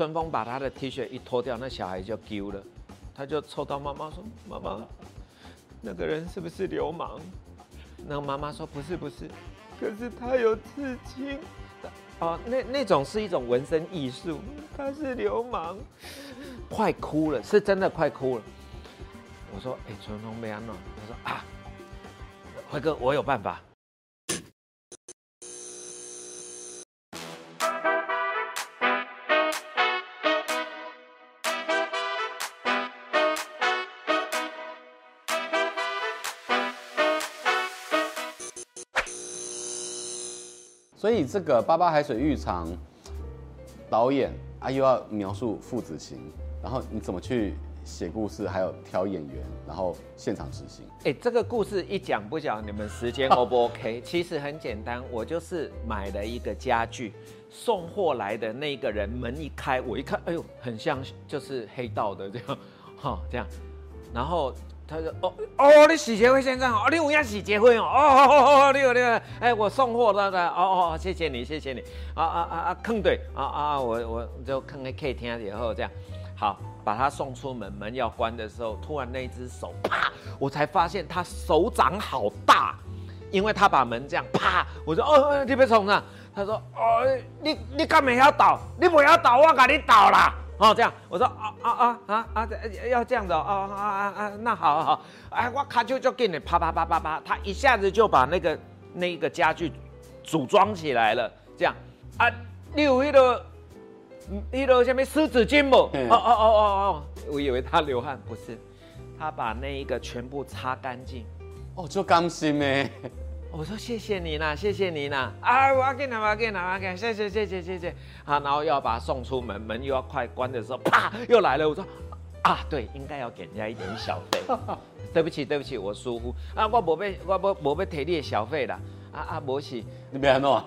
春风把他的 T 恤一脱掉，那小孩就丢了，他就凑到妈妈说：“妈妈，那个人是不是流氓？”那个妈妈说：“不是，不是，可是他有刺青。”哦，那那种是一种纹身艺术，他是流氓，快哭了，是真的快哭了。我说：“哎，春风没安诺。”他说：“啊，辉哥，我有办法。”所以这个《八八海水浴场》导演啊，又要描述父子情，然后你怎么去写故事，还有挑演员，然后现场执行？哎，这个故事一讲不讲，你们时间 O 不 OK？其实很简单，我就是买了一个家具，送货来的那个人门一开，我一看，哎呦，很像就是黑道的这样，哈，这样，然后。他说：“哦哦，你洗结婚先生哦，你有要洗结婚哦，哦哦哦，你有你有，哎，我送货的的，哦哦，谢谢你，谢谢你，啊啊啊啊，坑对，啊啊，我我就坑在客厅以后这样，好，把他送出门，门要关的时候，突然那一只手啪，我才发现他手掌好大，因为他把门这样啪，我说哦，你别冲啊，他说哦，你你干嘛要倒？你不要倒，我给你倒了。”哦，这样，我说啊啊啊啊啊，要这样子哦，啊啊啊啊，那好好，哎，我卡就就给你啪啪啪啪啪，他一下子就把那个那个家具组装起来了，这样啊，你有那个那个什么湿纸巾不？哦哦哦哦哦，我以为他流汗，不是，他把那一个全部擦干净，哦，就甘心咩。我说谢谢你啦，谢谢你啦！啊，我要给你，我要给你，我要给你，谢谢谢谢谢谢。好，然后又要把他送出门，门又要快关的时候，啪，又来了。我说啊，对，应该要给人家一点小费。对不起，对不起，我疏忽啊，我没被，我没没被提你的小费啦。啊啊，没事，你别弄啊。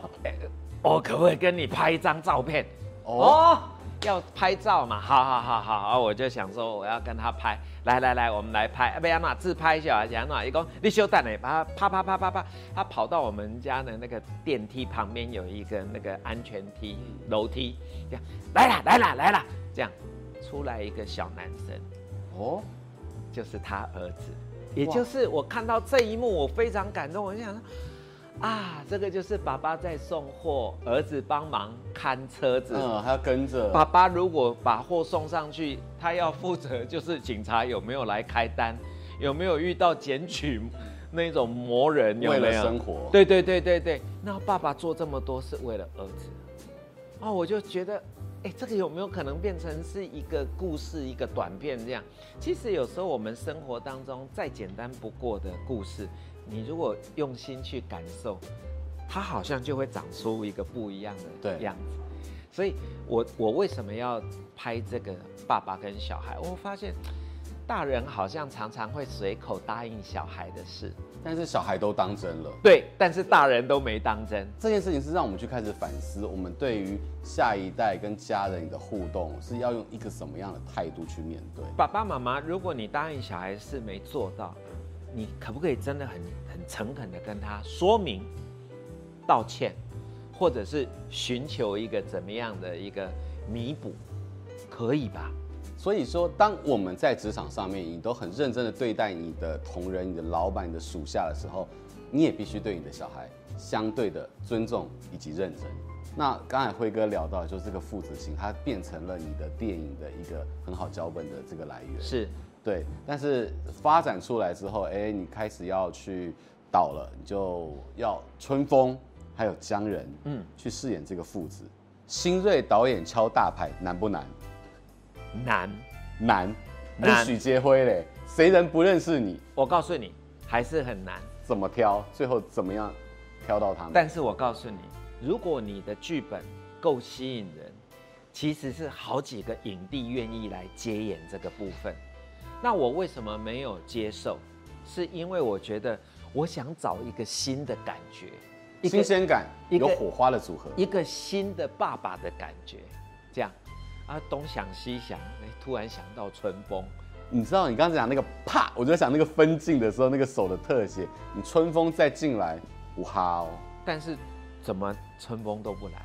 我可不可以跟你拍一张照片？哦。哦要拍照嘛？好好好好好，我就想说我要跟他拍，来来来，我们来拍。不要嘛，自拍一下，讲嘛，一共你休蛋呢，把他啪啪啪啪啪，他跑到我们家的那个电梯旁边有一个那个安全梯楼梯，这样来啦来啦来啦，这样出来一个小男生，哦，就是他儿子，也就是我看到这一幕，我非常感动，我就想说。啊，这个就是爸爸在送货，儿子帮忙看车子，嗯，还要跟着。爸爸如果把货送上去，他要负责就是警察有没有来开单，有没有遇到检举那种魔人，有没有？为了生活。对对对对对，那爸爸做这么多是为了儿子。哦，我就觉得，哎，这个有没有可能变成是一个故事，一个短片这样？其实有时候我们生活当中再简单不过的故事。你如果用心去感受，它好像就会长出一个不一样的样子。所以我我为什么要拍这个爸爸跟小孩？我发现大人好像常常会随口答应小孩的事，但是小孩都当真了。对，但是大人都没当真。这件事情是让我们去开始反思，我们对于下一代跟家人的互动是要用一个什么样的态度去面对？爸爸妈妈，如果你答应小孩是没做到。你可不可以真的很很诚恳的跟他说明、道歉，或者是寻求一个怎么样的一个弥补，可以吧？所以说，当我们在职场上面，你都很认真的对待你的同仁、你的老板、你的属下的时候，你也必须对你的小孩相对的尊重以及认真。那刚才辉哥聊到，就是这个父子情，它变成了你的电影的一个很好脚本的这个来源。是。对，但是发展出来之后，哎，你开始要去倒了，你就要春风还有江人，嗯，去饰演这个父子。新锐导演敲大牌难不难？难，难，不。许杰辉嘞，谁人不认识你？我告诉你，还是很难。怎么挑？最后怎么样挑到他们？但是我告诉你，如果你的剧本够吸引人，其实是好几个影帝愿意来接演这个部分。那我为什么没有接受？是因为我觉得我想找一个新的感觉，新鲜感，有火花的组合，一个新的爸爸的感觉，这样啊，东想西想，哎突然想到春风。你知道你刚才讲那个啪，我就想那个分镜的时候，那个手的特写，你春风再进来，哇哦！但是怎么春风都不来？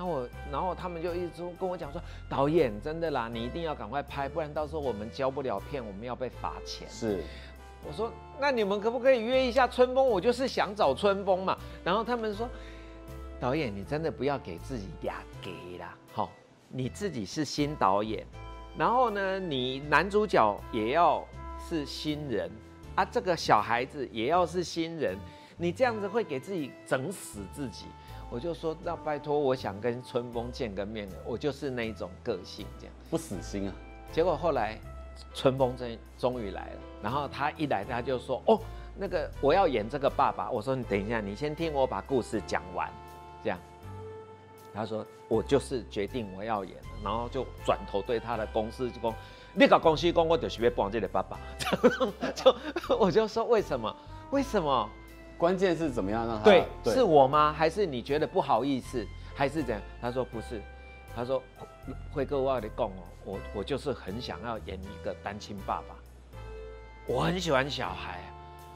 然后我，然后他们就一直跟我讲说，导演真的啦，你一定要赶快拍，不然到时候我们交不了片，我们要被罚钱。是，我说那你们可不可以约一下春风？我就是想找春风嘛。然后他们说，导演你真的不要给自己压给啦，好，你自己是新导演，然后呢，你男主角也要是新人啊，这个小孩子也要是新人，你这样子会给自己整死自己。我就说，那拜托，我想跟春风见个面的，我就是那一种个性，这样不死心啊。结果后来，春风真终于来了，然后他一来，他就说，哦，那个我要演这个爸爸。我说你等一下，你先听我把故事讲完，这样。他说我就是决定我要演，然后就转头对他的公司就说，那个公司讲我就是要帮这个爸爸，就我就说为什么？为什么？关键是怎么样让他对，对是我吗？还是你觉得不好意思？还是怎样？他说不是，他说辉哥我跟你讲哦，我我就是很想要演一个单亲爸爸，我很喜欢小孩，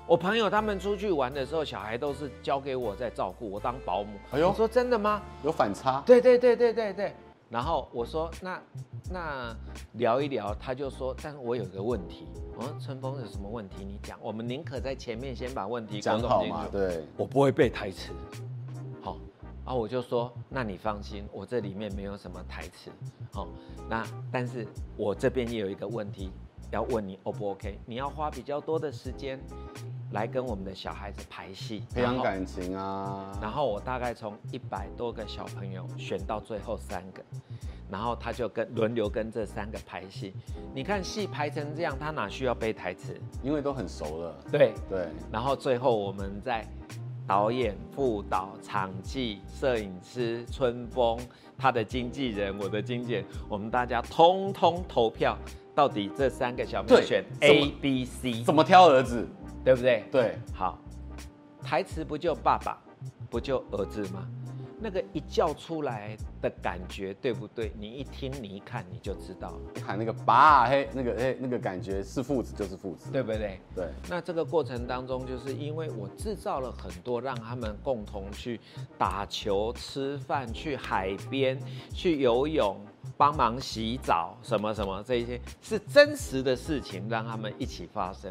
我朋友他们出去玩的时候，小孩都是交给我在照顾，我当保姆。哎呦，我说真的吗？有反差？对对对对对对。然后我说那那聊一聊，他就说，但是我有个问题。我说春风有什么问题？你讲，我们宁可在前面先把问题讲好嘛。对，我不会背台词。好，然后我就说，那你放心，我这里面没有什么台词。好，那但是我这边也有一个问题要问你，O 不 OK？你要花比较多的时间来跟我们的小孩子排戏，培养感情啊。然后我大概从一百多个小朋友选到最后三个。然后他就跟轮流跟这三个排戏，你看戏排成这样，他哪需要背台词？因为都很熟了。对对。然后最后我们在导演、副导、场记、摄影师、春风、他的经纪人、我的经纪人，我们大家通通投票，到底这三个小朋友选 A、B、C，怎么挑儿子？对不对？对。好，台词不就爸爸，不就儿子吗？那个一叫出来的感觉对不对？你一听你一看你就知道了。你喊那个爸嘿，那个嘿，那个感觉是父子就是父子，对不对？对。那这个过程当中，就是因为我制造了很多让他们共同去打球、吃饭、去海边、去游泳、帮忙洗澡什么什么这些是真实的事情，让他们一起发生。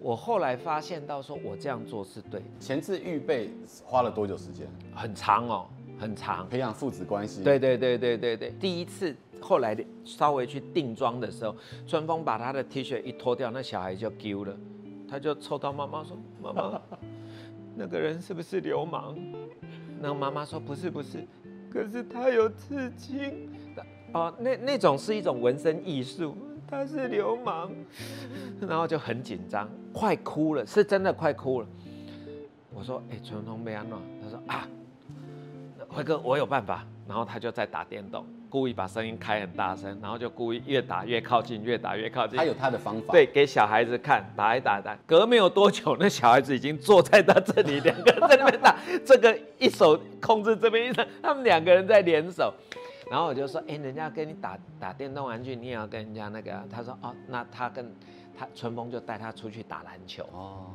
我后来发现到说，我这样做是对。前置预备花了多久时间？很长哦。很长，培养父子关系。对对对对对对，第一次后来稍微去定妆的时候，春风把他的 T 恤一脱掉，那小孩就丢了，他就凑到妈妈说：“妈妈，那个人是不是流氓？”那个妈妈说：“不是不是，可是他有刺青。”哦，那那种是一种纹身艺术，他是流氓，然后就很紧张，快哭了，是真的快哭了。我说：“哎，春风没安诺。”他说：“啊。”辉哥，我有办法。然后他就在打电动，故意把声音开很大声，然后就故意越打越靠近，越打越靠近。他有他的方法。对，给小孩子看，打一打打。隔没有多久，那小孩子已经坐在他这里，两个人在那边打。这个一手控制这边，一手他们两个人在联手。然后我就说，哎，人家跟你打打电动玩具，你也要跟人家那个。他说，哦，那他跟他春风就带他出去打篮球。哦。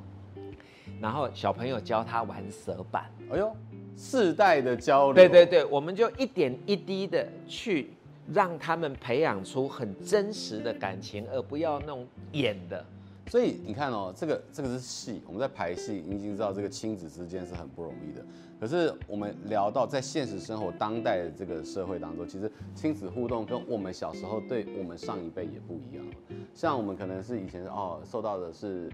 然后小朋友教他玩蛇板。哎呦。世代的交流，对对对，我们就一点一滴的去让他们培养出很真实的感情，而不要那种演的。所以你看哦，这个这个是戏，我们在排戏，你已经知道这个亲子之间是很不容易的。可是我们聊到在现实生活、当代的这个社会当中，其实亲子互动跟我们小时候对我们上一辈也不一样。像我们可能是以前哦，受到的是。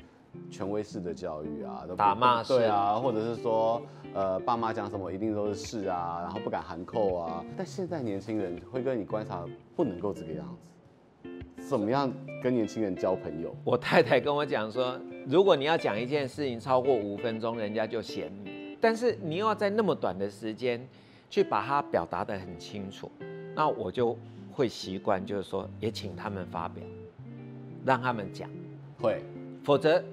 权威式的教育啊，都打骂式，对啊，或者是说，呃，爸妈讲什么一定都是是啊，然后不敢含扣啊。但现在年轻人会跟你观察，不能够这个样子。怎么样跟年轻人交朋友？我太太跟我讲说，如果你要讲一件事情超过五分钟，人家就嫌你。但是你又要在那么短的时间去把它表达得很清楚，那我就会习惯，就是说也请他们发表，让他们讲，会，否则。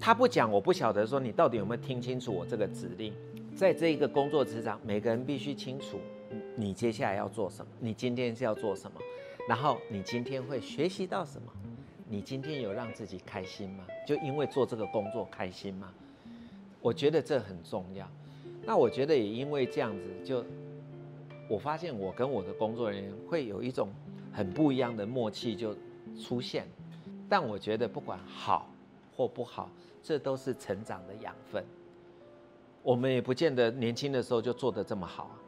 他不讲，我不晓得说你到底有没有听清楚我这个指令。在这一个工作职场，每个人必须清楚你接下来要做什么，你今天是要做什么，然后你今天会学习到什么，你今天有让自己开心吗？就因为做这个工作开心吗？我觉得这很重要。那我觉得也因为这样子，就我发现我跟我的工作人员会有一种很不一样的默契就出现。但我觉得不管好或不好，这都是成长的养分。我们也不见得年轻的时候就做得这么好。啊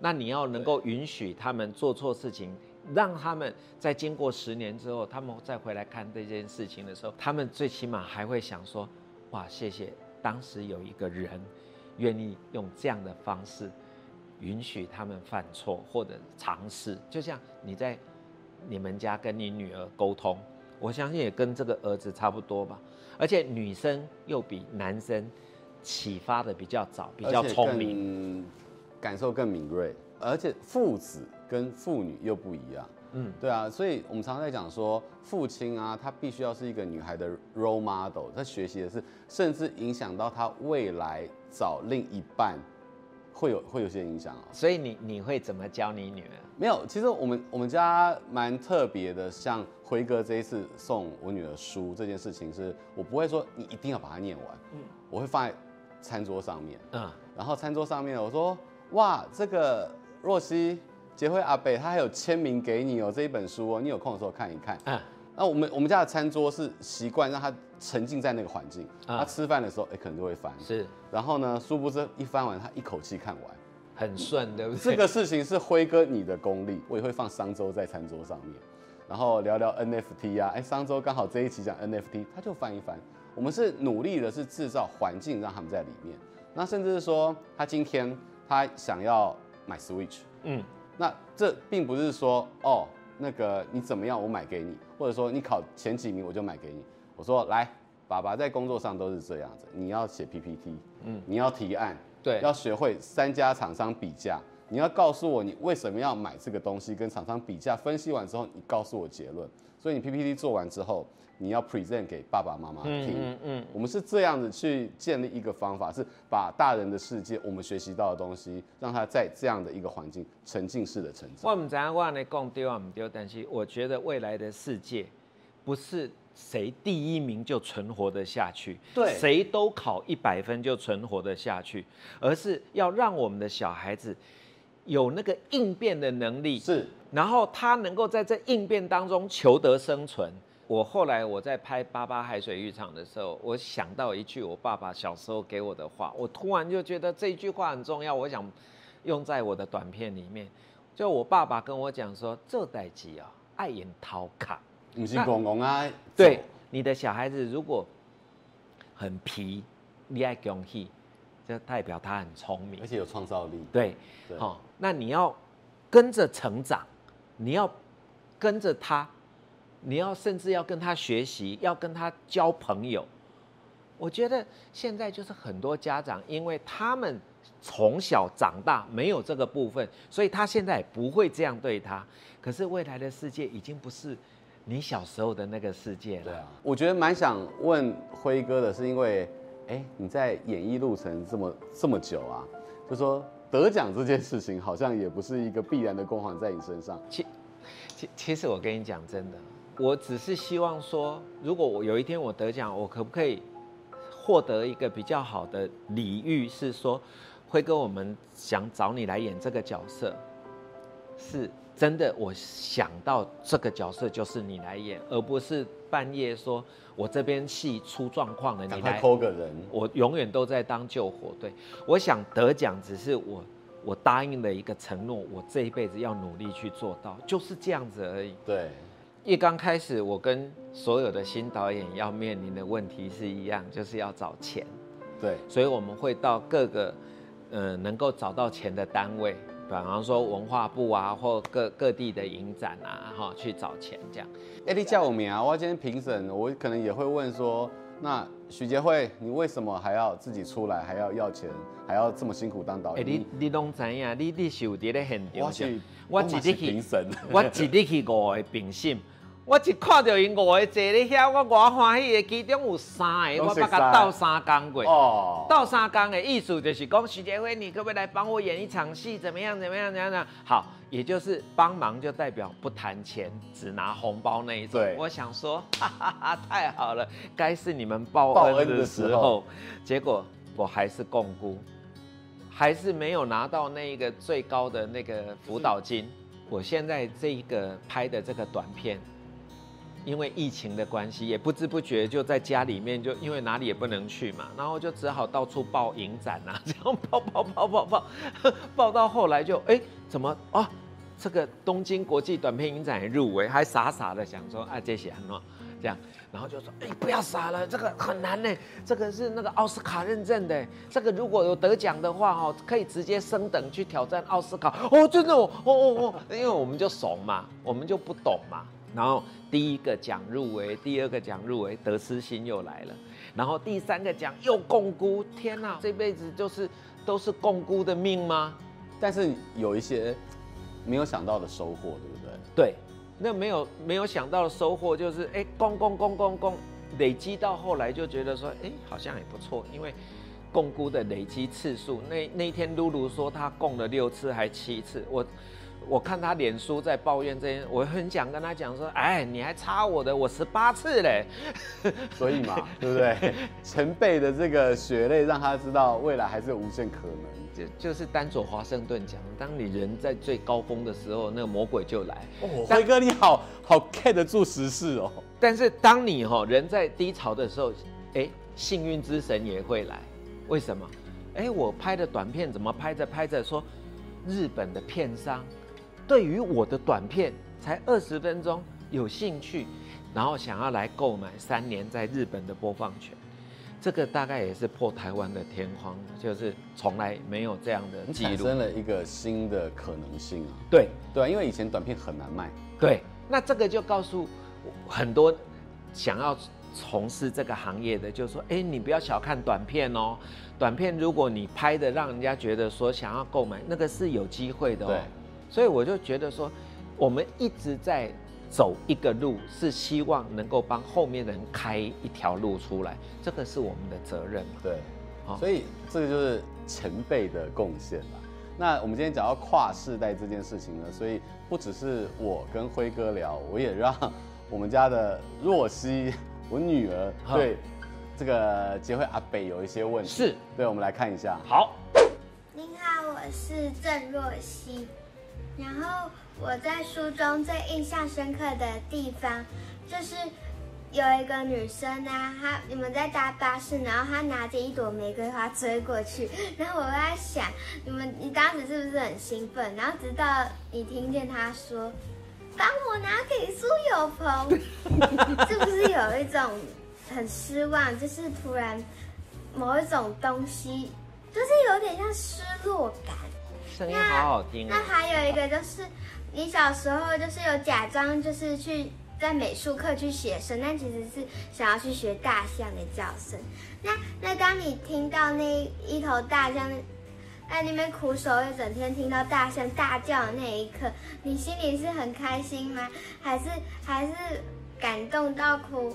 那你要能够允许他们做错事情，让他们在经过十年之后，他们再回来看这件事情的时候，他们最起码还会想说：哇，谢谢当时有一个人愿意用这样的方式允许他们犯错或者尝试。就像你在你们家跟你女儿沟通。我相信也跟这个儿子差不多吧，而且女生又比男生启发的比较早，比较聪明，感受更敏锐，而且父子跟妇女又不一样。嗯，对啊，所以我们常常在讲说，父亲啊，他必须要是一个女孩的 role model，他学习的是，甚至影响到他未来找另一半。会有会有些影响哦，所以你你会怎么教你女儿？没有，其实我们我们家蛮特别的，像辉哥这一次送我女儿书这件事情，是我不会说你一定要把它念完，嗯，我会放在餐桌上面，嗯，然后餐桌上面我说，哇，这个若曦结辉阿北他还有签名给你哦，这一本书哦，你有空的时候看一看，嗯。那我们我们家的餐桌是习惯让他沉浸在那个环境，啊、他吃饭的时候，哎、欸，可能就会翻。是。然后呢，殊不知一翻完，他一口气看完，很顺，对不对？这个事情是辉哥你的功力，我也会放商周在餐桌上面，然后聊聊 NFT 啊，哎、欸，商周刚好这一期讲 NFT，他就翻一翻。我们是努力的是制造环境让他们在里面，那甚至是说他今天他想要买 Switch，嗯，那这并不是说哦。那个你怎么样，我买给你，或者说你考前几名，我就买给你。我说来，爸爸在工作上都是这样子，你要写 PPT，嗯，你要提案，对，要学会三家厂商比价，你要告诉我你为什么要买这个东西，跟厂商比价，分析完之后，你告诉我结论。所以你 PPT 做完之后。你要 present 给爸爸妈妈听，嗯嗯，我们是这样子去建立一个方法，是把大人的世界，我们学习到的东西，让他在这样的一个环境沉浸式的成长。我不知道我跟你讲对啊，不丢，但是我觉得未来的世界，不是谁第一名就存活得下去，对，谁都考一百分就存活得下去，而是要让我们的小孩子有那个应变的能力，是，然后他能够在这应变当中求得生存。我后来我在拍《八八海水浴场》的时候，我想到一句我爸爸小时候给我的话，我突然就觉得这句话很重要，我想用在我的短片里面。就我爸爸跟我讲说：“这代机啊，爱演逃卡，不是公公啊。”对，你的小孩子如果很皮，你爱恭喜，这代表他很聪明，而且有创造力。对，好，那你要跟着成长，你要跟着他。你要甚至要跟他学习，要跟他交朋友。我觉得现在就是很多家长，因为他们从小长大没有这个部分，所以他现在也不会这样对他。可是未来的世界已经不是你小时候的那个世界了。对啊，我觉得蛮想问辉哥的是，因为哎，你在演艺路程这么这么久啊，就说得奖这件事情好像也不是一个必然的光环在你身上。其其其实我跟你讲真的。我只是希望说，如果我有一天我得奖，我可不可以获得一个比较好的礼遇？是说，辉哥，我们想找你来演这个角色，是真的。我想到这个角色就是你来演，而不是半夜说我这边戏出状况了，你来 call 个人。我永远都在当救火队。我想得奖，只是我我答应了一个承诺，我这一辈子要努力去做到，就是这样子而已。对。一刚开始，我跟所有的新导演要面临的问题是一样，就是要找钱。对，所以我们会到各个，呃，能够找到钱的单位，比方说文化部啊，或各各地的影展啊，哈，去找钱这样。哎，你叫我名啊，我今天评审，我可能也会问说，那许杰慧，你为什么还要自己出来，还要要钱，还要这么辛苦当导演？哎，你你拢知影，你你是有伫咧现场，我是我自己去，我自己去五个评审。我一看到因五个坐咧遐，我偌欢喜的，其中有三个我把他斗三工过。哦。斗三工的意思就是讲，徐杰辉，你可不可以来帮我演一场戏？怎么样？怎么样？怎么样？好，也就是帮忙就代表不谈钱，只拿红包那一种。对。我想说，哈哈哈，太好了，该是你们报恩的时候。时候结果我还是摃龟，还是没有拿到那一个最高的那个辅导金。我现在这一个拍的这个短片，因为疫情的关系，也不知不觉就在家里面，就因为哪里也不能去嘛，然后就只好到处报影展啊，这样报报报报报，报到后来就哎，怎么啊？这个东京国际短片影展入围，还傻傻的想说啊，这些很好，这样，然后就说哎，不要傻了，这个很难呢，这个是那个奥斯卡认证的，这个如果有得奖的话哦，可以直接升等去挑战奥斯卡哦，真的哦哦哦，因为我们就怂嘛，我们就不懂嘛，然后第一个奖入围，第二个奖入围，得失心又来了，然后第三个奖又共估，天哪，这辈子就是都是共估的命吗？但是有一些。没有想到的收获，对不对？对，那没有没有想到的收获就是，哎，供供供供供，累积到后来就觉得说，哎，好像也不错，因为共估的累积次数，那那一天露露说她共了六次还七次，我我看他脸书在抱怨这些，我很想跟他讲说，哎，你还差我的，我十八次嘞，所以嘛，对不对？前辈的这个血泪让他知道未来还是有无限可能。就就是丹佐华盛顿讲，当你人在最高峰的时候，那个魔鬼就来。哦，辉哥你好好 get 得住时事哦。但是当你哈人在低潮的时候，哎，幸运之神也会来。为什么？哎，我拍的短片怎么拍着拍着说，日本的片商对于我的短片才二十分钟有兴趣，然后想要来购买三年在日本的播放权。这个大概也是破台湾的天荒，就是从来没有这样的记录，产生了一个新的可能性啊。对对啊，因为以前短片很难卖。对，那这个就告诉很多想要从事这个行业的，就是说，哎，你不要小看短片哦。短片如果你拍的让人家觉得说想要购买，那个是有机会的哦。对。所以我就觉得说，我们一直在。走一个路是希望能够帮后面的人开一条路出来，这个是我们的责任嘛。对，好，所以这个就是前辈的贡献吧。那我们今天讲到跨世代这件事情呢，所以不只是我跟辉哥聊，我也让我们家的若曦，我女儿对这个结婚阿北有一些问题。是，对，我们来看一下。好，您好，我是郑若曦，然后。我在书中最印象深刻的地方，就是有一个女生啊，她你们在搭巴士，然后她拿着一朵玫瑰花追过去，然后我在想，你们你当时是不是很兴奋？然后直到你听见她说，帮我拿给苏有朋，是不是有一种很失望？就是突然某一种东西，就是有点像失落感。那。那还有一个就是。你小时候就是有假装就是去在美术课去写生，但其实是想要去学大象的叫声。那那当你听到那一头大象在那边苦守一整天，听到大象大叫的那一刻，你心里是很开心吗？还是还是感动到哭？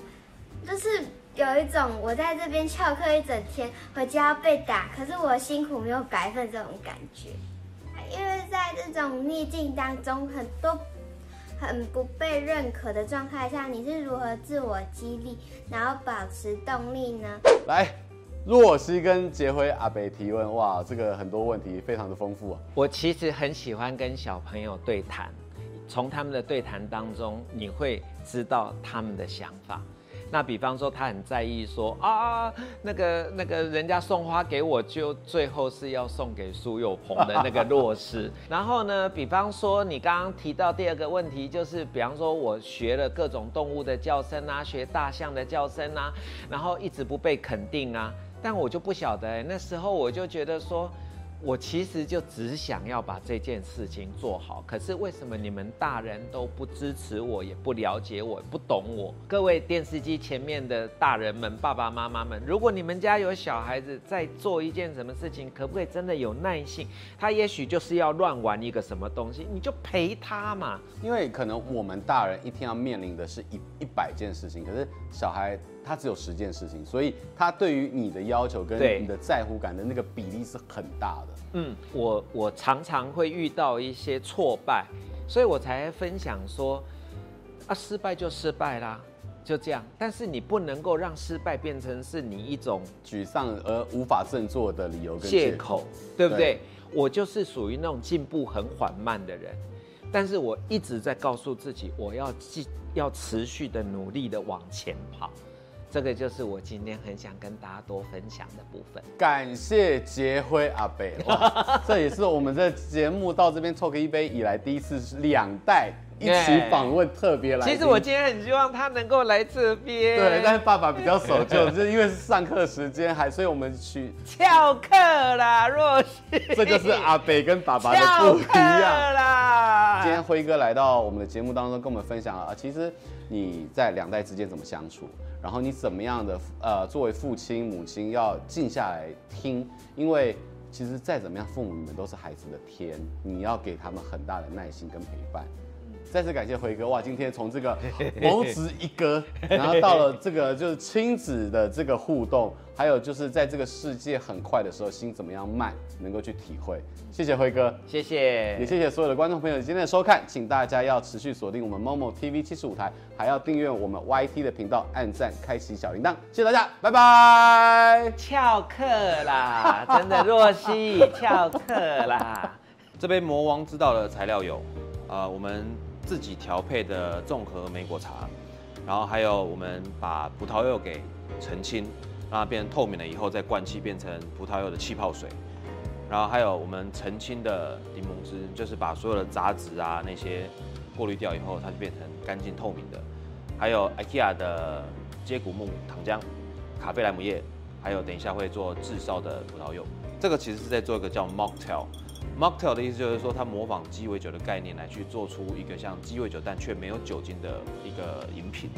就是有一种我在这边翘课一整天，回家要被打，可是我辛苦没有白费这种感觉。因为在这种逆境当中，很多很不被认可的状态下，你是如何自我激励，然后保持动力呢？来，若曦跟杰辉阿北提问，哇，这个很多问题非常的丰富啊。我其实很喜欢跟小朋友对谈，从他们的对谈当中，你会知道他们的想法。那比方说，他很在意说啊，那个那个人家送花给我，就最后是要送给苏有朋的那个若曦。然后呢，比方说你刚刚提到第二个问题，就是比方说我学了各种动物的叫声啊，学大象的叫声啊，然后一直不被肯定啊，但我就不晓得欸，那时候我就觉得说。我其实就只想要把这件事情做好，可是为什么你们大人都不支持我，也不了解我，不懂我？各位电视机前面的大人们、爸爸妈妈们，如果你们家有小孩子在做一件什么事情，可不可以真的有耐性？他也许就是要乱玩一个什么东西，你就陪他嘛。因为可能我们大人一天要面临的是一一百件事情，可是小孩。他只有十件事情，所以他对于你的要求跟你的在乎感的那个比例是很大的。嗯，我我常常会遇到一些挫败，所以我才分享说，啊，失败就失败啦，就这样。但是你不能够让失败变成是你一种沮丧而无法振作的理由跟借口，对不对？对我就是属于那种进步很缓慢的人，但是我一直在告诉自己，我要继要持续的努力的往前跑。这个就是我今天很想跟大家多分享的部分。感谢杰辉阿伯，哇，这也是我们这节目到这边凑个一杯以来第一次两代一起访问特别来宾。其实我今天很希望他能够来这边，对，但是爸爸比较守旧，就是因为是上课时间还，所以我们去翘课啦，若曦。这就是阿北跟爸爸的不一样啦。今天辉哥来到我们的节目当中，跟我们分享了啊，其实你在两代之间怎么相处？然后你怎么样的呃，作为父亲母亲要静下来听，因为其实再怎么样，父母你们都是孩子的天，你要给他们很大的耐心跟陪伴。再次感谢辉哥哇！今天从这个 母子一哥，然后到了这个就是亲子的这个互动，还有就是在这个世界很快的时候，心怎么样慢能够去体会。谢谢辉哥，谢谢，也谢谢所有的观众朋友今天的收看，请大家要持续锁定我们 MOMO TV 七十五台，还要订阅我们 YT 的频道，按赞，开启小铃铛，谢谢大家，拜拜。翘课啦，真的若曦翘课啦。这杯魔王知道的材料有，啊、呃，我们。自己调配的综合莓果茶，然后还有我们把葡萄柚给澄清，让它变成透明了以后再灌气变成葡萄柚的气泡水，然后还有我们澄清的柠檬汁，就是把所有的杂质啊那些过滤掉以后，它就变成干净透明的。还有 IKEA 的接骨木糖浆、卡菲莱姆液，还有等一下会做炙烧的葡萄柚。这个其实是在做一个叫 Mocktail。Mocktail 的意思就是说，它模仿鸡尾酒的概念来去做出一个像鸡尾酒但却没有酒精的一个饮品。